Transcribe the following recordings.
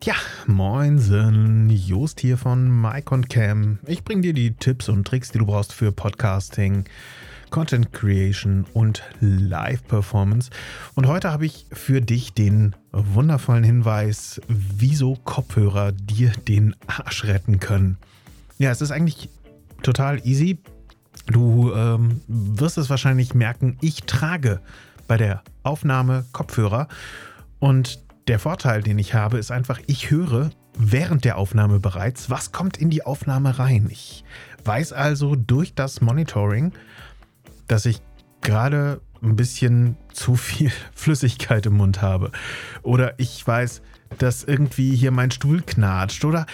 Tja, moinsen, Jost hier von Mike und Cam. Ich bringe dir die Tipps und Tricks, die du brauchst für Podcasting, Content Creation und Live-Performance. Und heute habe ich für dich den wundervollen Hinweis, wieso Kopfhörer dir den Arsch retten können. Ja, es ist eigentlich total easy. Du ähm, wirst es wahrscheinlich merken, ich trage bei der Aufnahme Kopfhörer und der Vorteil, den ich habe, ist einfach, ich höre während der Aufnahme bereits, was kommt in die Aufnahme rein. Ich weiß also durch das Monitoring, dass ich gerade ein bisschen zu viel Flüssigkeit im Mund habe. Oder ich weiß, dass irgendwie hier mein Stuhl knatscht. Oder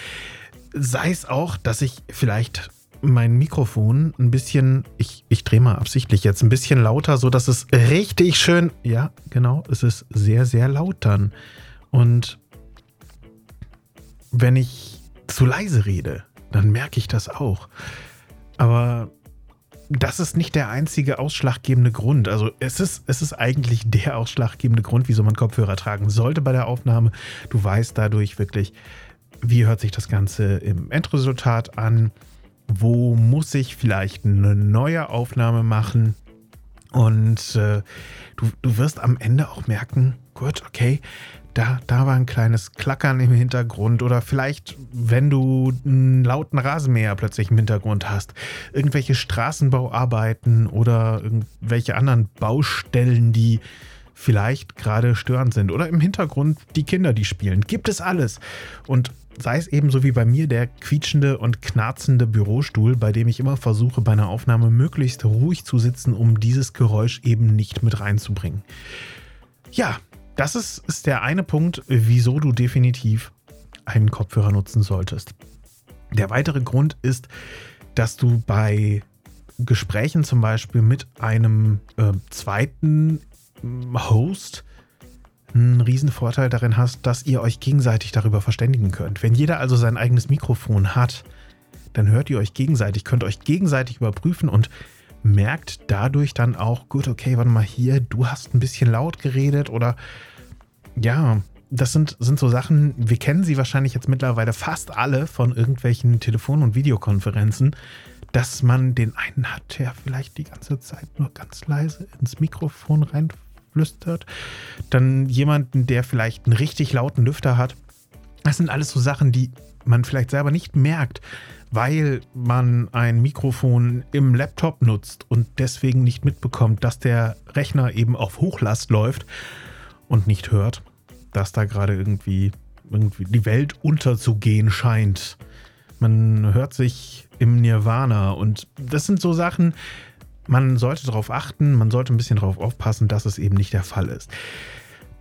sei es auch, dass ich vielleicht mein Mikrofon ein bisschen, ich, ich drehe mal absichtlich jetzt ein bisschen lauter, so dass es richtig schön, ja, genau, es ist sehr, sehr laut dann. Und wenn ich zu leise rede, dann merke ich das auch. Aber das ist nicht der einzige ausschlaggebende Grund. Also es ist, es ist eigentlich der ausschlaggebende Grund, wieso man Kopfhörer tragen sollte bei der Aufnahme. Du weißt dadurch wirklich, wie hört sich das Ganze im Endresultat an wo muss ich vielleicht eine neue Aufnahme machen. Und äh, du, du wirst am Ende auch merken, gut, okay, da, da war ein kleines Klackern im Hintergrund oder vielleicht, wenn du einen lauten Rasenmäher plötzlich im Hintergrund hast, irgendwelche Straßenbauarbeiten oder irgendwelche anderen Baustellen, die vielleicht gerade störend sind oder im Hintergrund die Kinder, die spielen. Gibt es alles. Und sei es ebenso wie bei mir der quietschende und knarzende Bürostuhl, bei dem ich immer versuche, bei einer Aufnahme möglichst ruhig zu sitzen, um dieses Geräusch eben nicht mit reinzubringen. Ja, das ist, ist der eine Punkt, wieso du definitiv einen Kopfhörer nutzen solltest. Der weitere Grund ist, dass du bei Gesprächen zum Beispiel mit einem äh, zweiten Host einen riesen Vorteil darin hast, dass ihr euch gegenseitig darüber verständigen könnt. Wenn jeder also sein eigenes Mikrofon hat, dann hört ihr euch gegenseitig, könnt euch gegenseitig überprüfen und merkt dadurch dann auch, gut, okay, warte mal hier, du hast ein bisschen laut geredet oder ja, das sind, sind so Sachen, wir kennen sie wahrscheinlich jetzt mittlerweile fast alle von irgendwelchen Telefon- und Videokonferenzen, dass man den einen hat, der vielleicht die ganze Zeit nur ganz leise ins Mikrofon rein flüstert. Dann jemanden, der vielleicht einen richtig lauten Lüfter hat. Das sind alles so Sachen, die man vielleicht selber nicht merkt, weil man ein Mikrofon im Laptop nutzt und deswegen nicht mitbekommt, dass der Rechner eben auf Hochlast läuft und nicht hört, dass da gerade irgendwie, irgendwie die Welt unterzugehen scheint. Man hört sich im Nirvana und das sind so Sachen, man sollte darauf achten, man sollte ein bisschen darauf aufpassen, dass es eben nicht der Fall ist.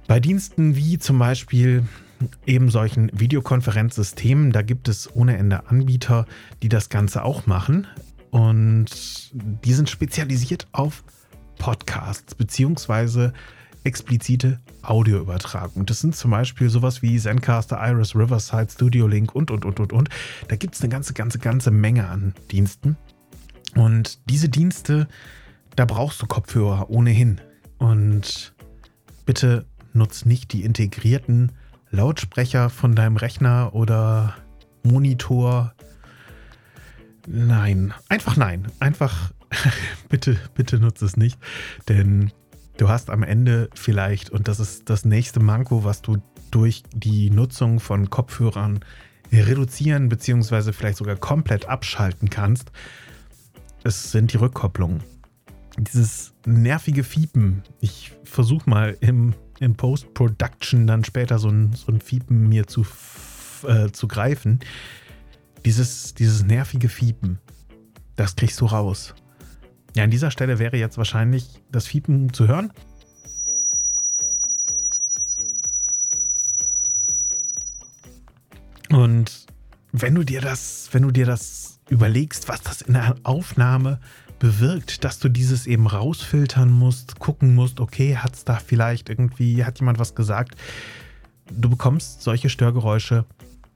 Bei Diensten wie zum Beispiel eben solchen Videokonferenzsystemen, da gibt es ohne Ende Anbieter, die das Ganze auch machen. Und die sind spezialisiert auf Podcasts beziehungsweise explizite Audioübertragung. Das sind zum Beispiel sowas wie Zencaster, Iris, Riverside, Studio Link und, und, und, und, und. Da gibt es eine ganze, ganze, ganze Menge an Diensten. Und diese Dienste, da brauchst du Kopfhörer ohnehin. Und bitte nutz nicht die integrierten Lautsprecher von deinem Rechner oder Monitor. Nein, einfach nein. Einfach bitte, bitte nutze es nicht. Denn du hast am Ende vielleicht, und das ist das nächste Manko, was du durch die Nutzung von Kopfhörern reduzieren bzw. vielleicht sogar komplett abschalten kannst, es sind die Rückkopplungen. Dieses nervige Fiepen. Ich versuche mal im, im Post-Production dann später so ein, so ein Fiepen mir zu, äh, zu greifen. Dieses, dieses nervige Fiepen, das kriegst du raus. Ja, an dieser Stelle wäre jetzt wahrscheinlich das Fiepen zu hören. Und wenn du dir das, wenn du dir das überlegst, was das in der Aufnahme bewirkt, dass du dieses eben rausfiltern musst, gucken musst, okay, hat es da vielleicht irgendwie, hat jemand was gesagt? Du bekommst solche Störgeräusche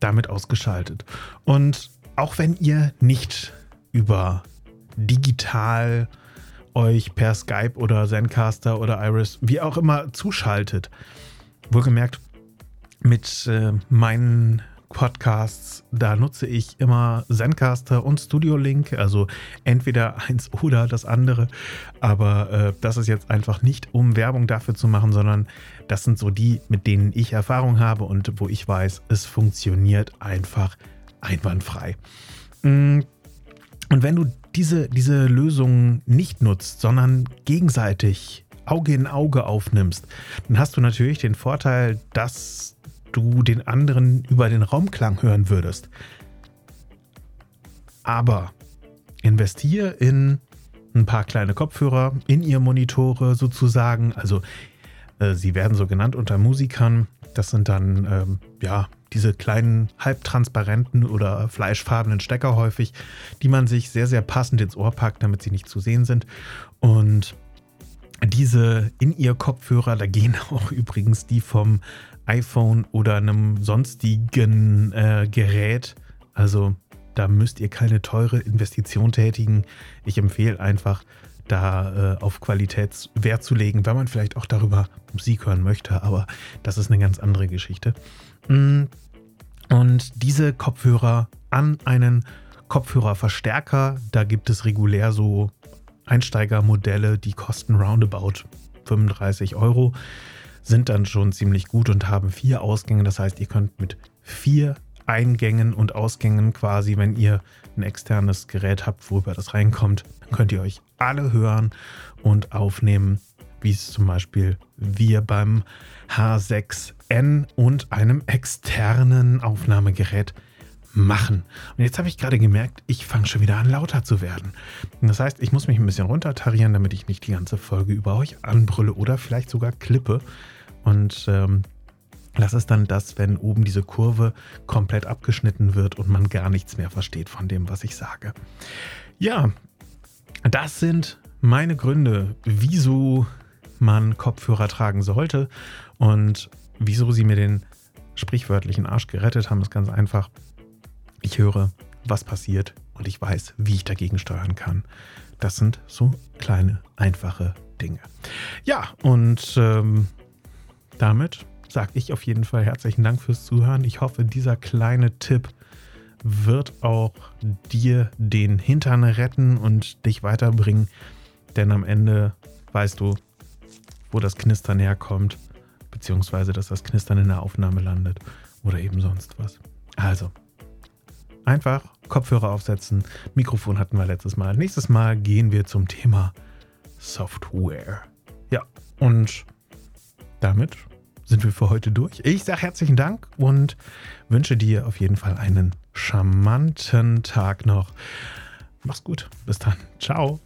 damit ausgeschaltet. Und auch wenn ihr nicht über digital euch per Skype oder Zencaster oder Iris, wie auch immer, zuschaltet, wohlgemerkt, mit äh, meinen Podcasts, da nutze ich immer Zencaster und Studio Link, also entweder eins oder das andere. Aber äh, das ist jetzt einfach nicht, um Werbung dafür zu machen, sondern das sind so die, mit denen ich Erfahrung habe und wo ich weiß, es funktioniert einfach einwandfrei. Mm, und wenn du diese, diese Lösung nicht nutzt, sondern gegenseitig Auge in Auge aufnimmst, dann hast du natürlich den Vorteil, dass du den anderen über den Raumklang hören würdest. Aber investiere in ein paar kleine Kopfhörer, in ihr Monitore sozusagen. Also äh, sie werden so genannt unter Musikern. Das sind dann ähm, ja diese kleinen halbtransparenten oder fleischfarbenen Stecker häufig, die man sich sehr, sehr passend ins Ohr packt, damit sie nicht zu sehen sind. Und diese in ihr Kopfhörer, da gehen auch übrigens die vom iPhone oder einem sonstigen äh, Gerät. Also da müsst ihr keine teure Investition tätigen. Ich empfehle einfach, da äh, auf Qualität Wert zu legen, wenn man vielleicht auch darüber Musik hören möchte. Aber das ist eine ganz andere Geschichte. Mm. Und diese Kopfhörer an einen Kopfhörerverstärker, da gibt es regulär so Einsteigermodelle, die kosten roundabout 35 Euro sind dann schon ziemlich gut und haben vier Ausgänge. Das heißt, ihr könnt mit vier Eingängen und Ausgängen quasi, wenn ihr ein externes Gerät habt, worüber das reinkommt, dann könnt ihr euch alle hören und aufnehmen, wie es zum Beispiel wir beim H6N und einem externen Aufnahmegerät machen. Und jetzt habe ich gerade gemerkt, ich fange schon wieder an lauter zu werden. das heißt, ich muss mich ein bisschen runtertarieren, damit ich nicht die ganze Folge über euch anbrülle oder vielleicht sogar klippe. Und ähm, das ist dann das, wenn oben diese Kurve komplett abgeschnitten wird und man gar nichts mehr versteht von dem, was ich sage. Ja, das sind meine Gründe, wieso man Kopfhörer tragen sollte und wieso sie mir den sprichwörtlichen Arsch gerettet haben, ist ganz einfach. Ich höre, was passiert und ich weiß, wie ich dagegen steuern kann. Das sind so kleine, einfache Dinge. Ja, und ähm, damit sage ich auf jeden Fall herzlichen Dank fürs Zuhören. Ich hoffe, dieser kleine Tipp wird auch dir den Hintern retten und dich weiterbringen. Denn am Ende weißt du, wo das Knistern herkommt, beziehungsweise dass das Knistern in der Aufnahme landet oder eben sonst was. Also, einfach Kopfhörer aufsetzen. Mikrofon hatten wir letztes Mal. Nächstes Mal gehen wir zum Thema Software. Ja, und damit sind wir für heute durch. Ich sage herzlichen Dank und wünsche dir auf jeden Fall einen charmanten Tag noch. Mach's gut. Bis dann. Ciao.